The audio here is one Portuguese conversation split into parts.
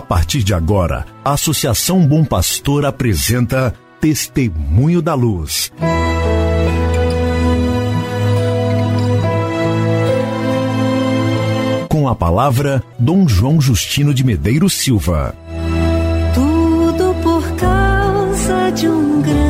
A partir de agora, a Associação Bom Pastor apresenta Testemunho da Luz. Com a palavra, Dom João Justino de Medeiros Silva. Tudo por causa de um grande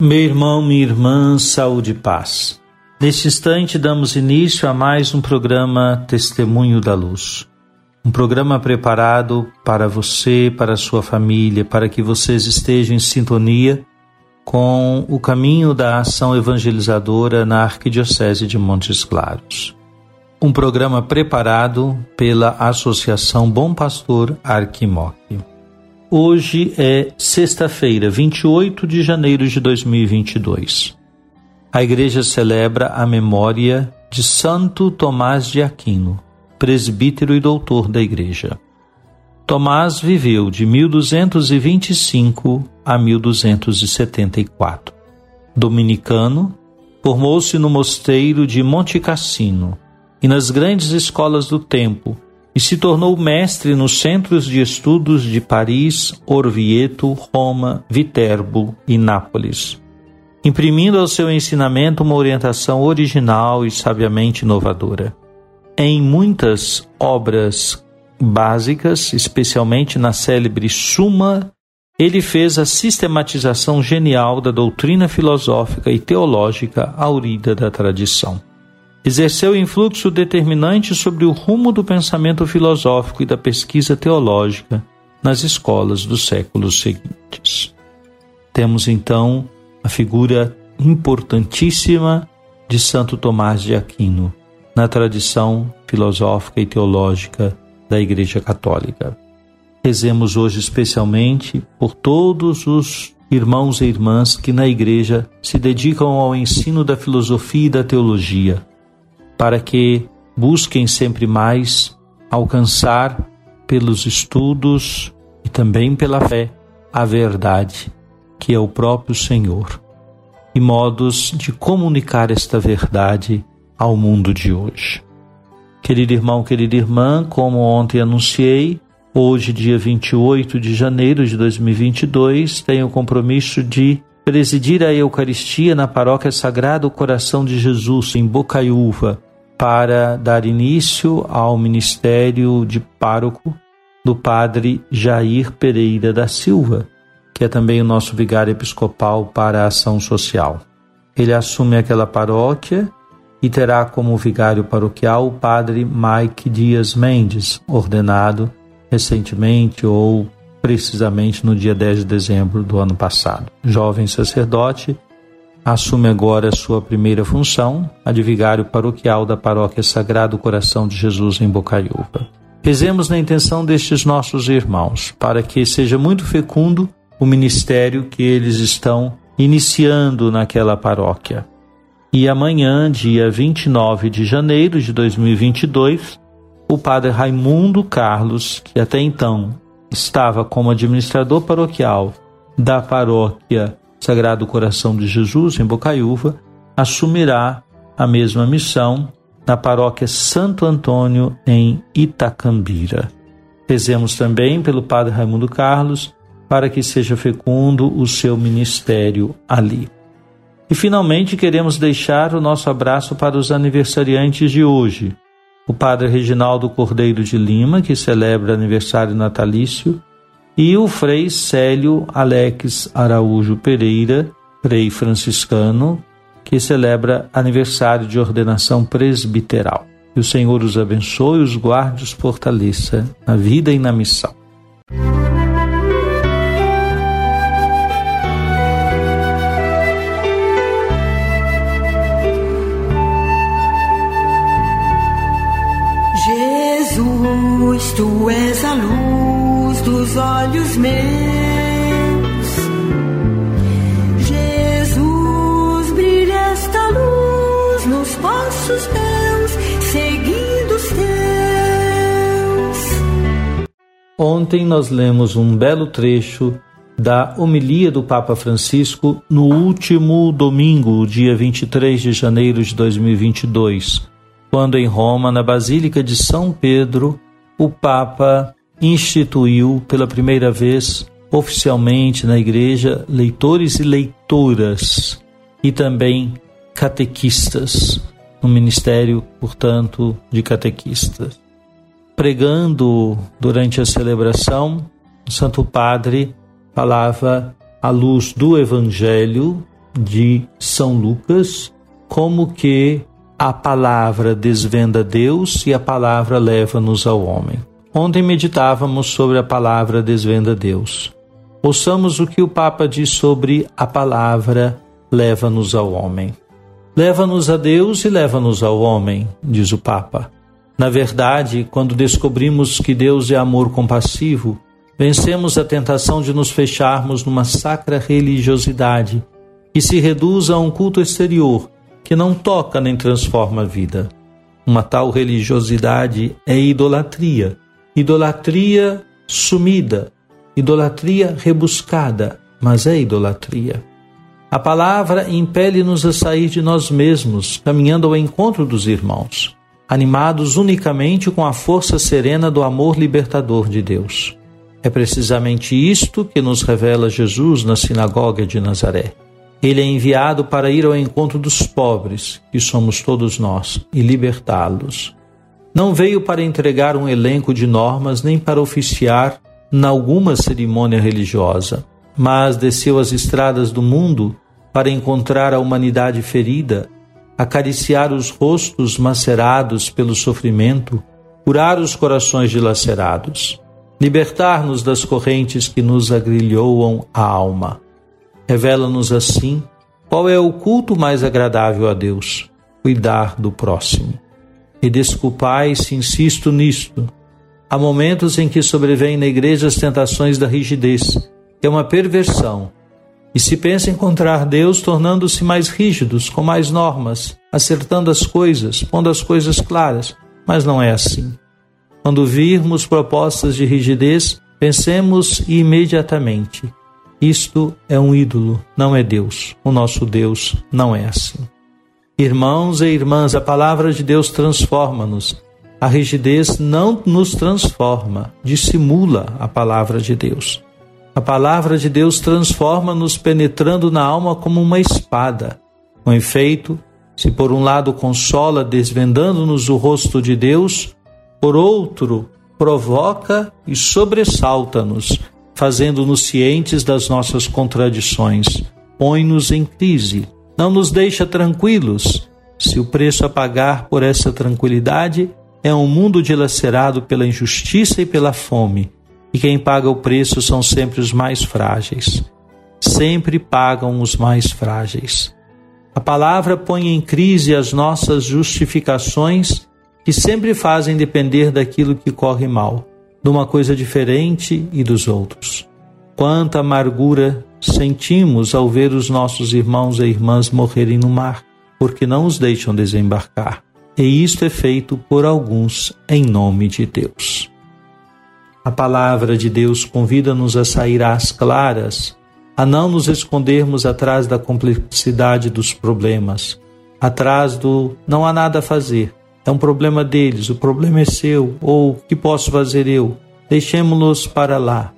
Meu irmão, minha irmã, saúde e paz. Neste instante, damos início a mais um programa Testemunho da Luz. Um programa preparado para você, para a sua família, para que vocês estejam em sintonia com o caminho da ação evangelizadora na Arquidiocese de Montes Claros. Um programa preparado pela Associação Bom Pastor Arquimoque. Hoje é sexta-feira, 28 de janeiro de 2022. A igreja celebra a memória de Santo Tomás de Aquino, presbítero e doutor da igreja. Tomás viveu de 1225 a 1274. Dominicano, formou-se no mosteiro de Monte Cassino e nas grandes escolas do tempo e se tornou mestre nos centros de estudos de Paris, Orvieto, Roma, Viterbo e Nápoles, imprimindo ao seu ensinamento uma orientação original e sabiamente inovadora. Em muitas obras básicas, especialmente na célebre Suma, ele fez a sistematização genial da doutrina filosófica e teológica aurida da tradição exerceu influxo determinante sobre o rumo do pensamento filosófico e da pesquisa teológica nas escolas dos séculos seguintes. Temos então a figura importantíssima de Santo Tomás de Aquino na tradição filosófica e teológica da Igreja Católica. Rezemos hoje especialmente por todos os irmãos e irmãs que na Igreja se dedicam ao ensino da filosofia e da teologia, para que busquem sempre mais alcançar pelos estudos e também pela fé a verdade, que é o próprio Senhor, e modos de comunicar esta verdade ao mundo de hoje. Querido irmão, querida irmã, como ontem anunciei, hoje, dia 28 de janeiro de 2022, tenho o compromisso de presidir a Eucaristia na Paróquia Sagrado Coração de Jesus, em Bocaiúva, para dar início ao ministério de pároco do padre Jair Pereira da Silva, que é também o nosso vigário episcopal para a ação social. Ele assume aquela paróquia e terá como vigário paroquial o padre Mike Dias Mendes, ordenado recentemente ou precisamente no dia 10 de dezembro do ano passado. Jovem sacerdote, assume agora a sua primeira função, a de vigário paroquial da Paróquia Sagrado Coração de Jesus em Bocaiúva. Rezemos na intenção destes nossos irmãos, para que seja muito fecundo o ministério que eles estão iniciando naquela paróquia. E amanhã, dia 29 de janeiro de 2022, o padre Raimundo Carlos, que até então estava como administrador paroquial da paróquia Sagrado Coração de Jesus, em Bocaiúva, assumirá a mesma missão na paróquia Santo Antônio, em Itacambira. Rezemos também pelo Padre Raimundo Carlos, para que seja fecundo o seu ministério ali. E finalmente queremos deixar o nosso abraço para os aniversariantes de hoje. O Padre Reginaldo Cordeiro de Lima, que celebra aniversário natalício, e o Frei Célio Alex Araújo Pereira, Frei franciscano, que celebra aniversário de ordenação presbiteral. Que o Senhor os abençoe, os guarde, os fortaleça na vida e na missão. Olhos meus. Jesus, brilha esta luz nos passos teus, seguindo os teus. Ontem nós lemos um belo trecho da homilia do Papa Francisco no último domingo, dia 23 de janeiro de 2022, quando em Roma, na Basílica de São Pedro, o Papa instituiu pela primeira vez oficialmente na igreja leitores e leitoras e também catequistas, no ministério, portanto, de catequistas. Pregando durante a celebração, o Santo Padre falava à luz do Evangelho de São Lucas, como que a palavra desvenda Deus e a palavra leva-nos ao homem. Ontem meditávamos sobre a palavra desvenda Deus. Ouçamos o que o Papa diz sobre a palavra leva-nos ao homem. Leva-nos a Deus e leva-nos ao homem, diz o Papa. Na verdade, quando descobrimos que Deus é amor compassivo, vencemos a tentação de nos fecharmos numa sacra religiosidade que se reduz a um culto exterior que não toca nem transforma a vida. Uma tal religiosidade é idolatria, idolatria sumida, idolatria rebuscada, mas é idolatria. A palavra impele-nos a sair de nós mesmos, caminhando ao encontro dos irmãos, animados unicamente com a força serena do amor libertador de Deus. É precisamente isto que nos revela Jesus na sinagoga de Nazaré. Ele é enviado para ir ao encontro dos pobres, que somos todos nós, e libertá-los. Não veio para entregar um elenco de normas nem para oficiar em alguma cerimônia religiosa, mas desceu as estradas do mundo para encontrar a humanidade ferida, acariciar os rostos macerados pelo sofrimento, curar os corações dilacerados libertar-nos das correntes que nos agrilhoam a alma. Revela-nos assim qual é o culto mais agradável a Deus: cuidar do próximo. E desculpai se insisto nisto. Há momentos em que sobrevêm na igreja as tentações da rigidez, que é uma perversão, e se pensa encontrar Deus tornando-se mais rígidos, com mais normas, acertando as coisas, pondo as coisas claras, mas não é assim. Quando virmos propostas de rigidez, pensemos imediatamente: isto é um ídolo, não é Deus. O nosso Deus não é assim. Irmãos e irmãs, a palavra de Deus transforma-nos. A rigidez não nos transforma, dissimula a palavra de Deus. A palavra de Deus transforma-nos penetrando na alma como uma espada. Com efeito, se por um lado consola desvendando-nos o rosto de Deus, por outro, provoca e sobressalta-nos, fazendo-nos cientes das nossas contradições, põe-nos em crise, não nos deixa tranquilos. Se o preço a pagar por essa tranquilidade é um mundo dilacerado pela injustiça e pela fome, e quem paga o preço são sempre os mais frágeis. Sempre pagam os mais frágeis. A palavra põe em crise as nossas justificações que sempre fazem depender daquilo que corre mal, de uma coisa diferente e dos outros. Quanta amargura sentimos ao ver os nossos irmãos e irmãs morrerem no mar, porque não os deixam desembarcar. E isto é feito por alguns em nome de Deus. A palavra de Deus convida-nos a sair às claras, a não nos escondermos atrás da complexidade dos problemas, atrás do não há nada a fazer, é um problema deles, o problema é seu, ou o que posso fazer eu? Deixemos-los para lá.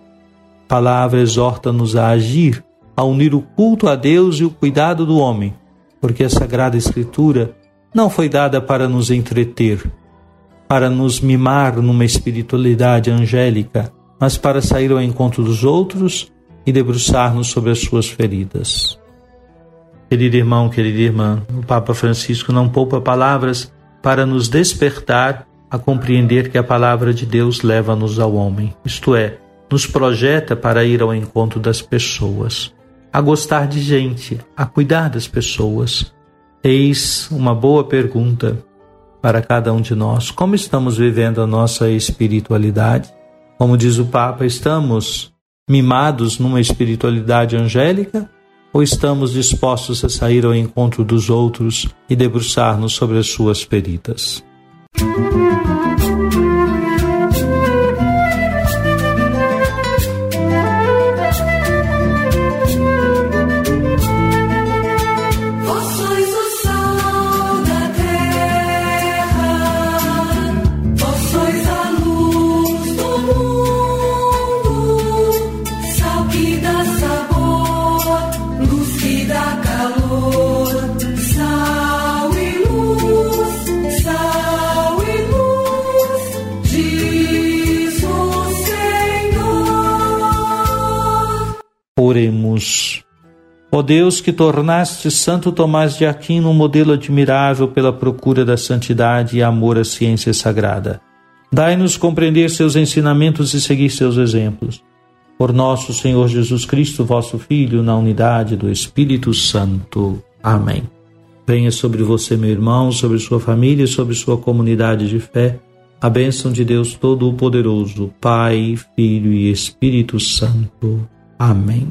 Palavra exorta-nos a agir, a unir o culto a Deus e o cuidado do homem, porque a Sagrada Escritura não foi dada para nos entreter, para nos mimar numa espiritualidade angélica, mas para sair ao encontro dos outros e debruçar-nos sobre as suas feridas. Querido irmão, querida irmã, o Papa Francisco não poupa palavras para nos despertar a compreender que a palavra de Deus leva-nos ao homem, isto é, nos projeta para ir ao encontro das pessoas, a gostar de gente, a cuidar das pessoas. Eis uma boa pergunta: para cada um de nós. Como estamos vivendo a nossa espiritualidade? Como diz o Papa, estamos mimados numa espiritualidade angélica ou estamos dispostos a sair ao encontro dos outros e debruçar-nos sobre as suas feridas? Oremos. Ó Deus, que tornaste Santo Tomás de Aquino um modelo admirável pela procura da santidade e amor à ciência sagrada, dai-nos compreender seus ensinamentos e seguir seus exemplos. Por nosso Senhor Jesus Cristo, vosso Filho, na unidade do Espírito Santo. Amém. Venha sobre você, meu irmão, sobre sua família e sobre sua comunidade de fé, a bênção de Deus Todo-Poderoso, Pai, Filho e Espírito Santo. Amém.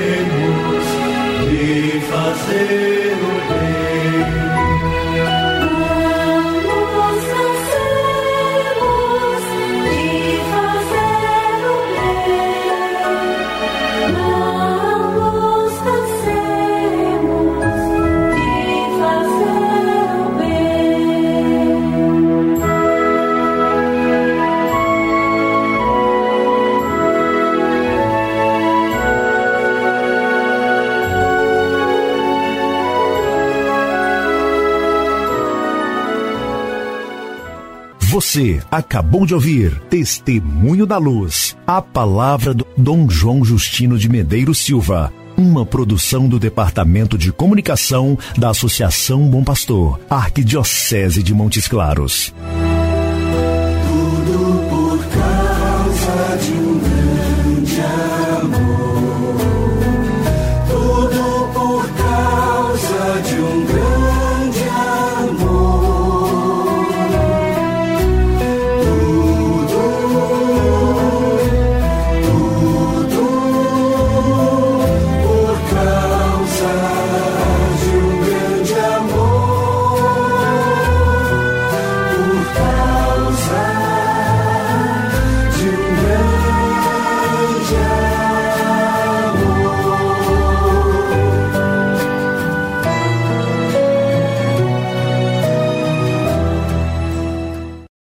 Você acabou de ouvir Testemunho da Luz, a palavra do Dom João Justino de Medeiros Silva, uma produção do Departamento de Comunicação da Associação Bom Pastor, Arquidiocese de Montes Claros.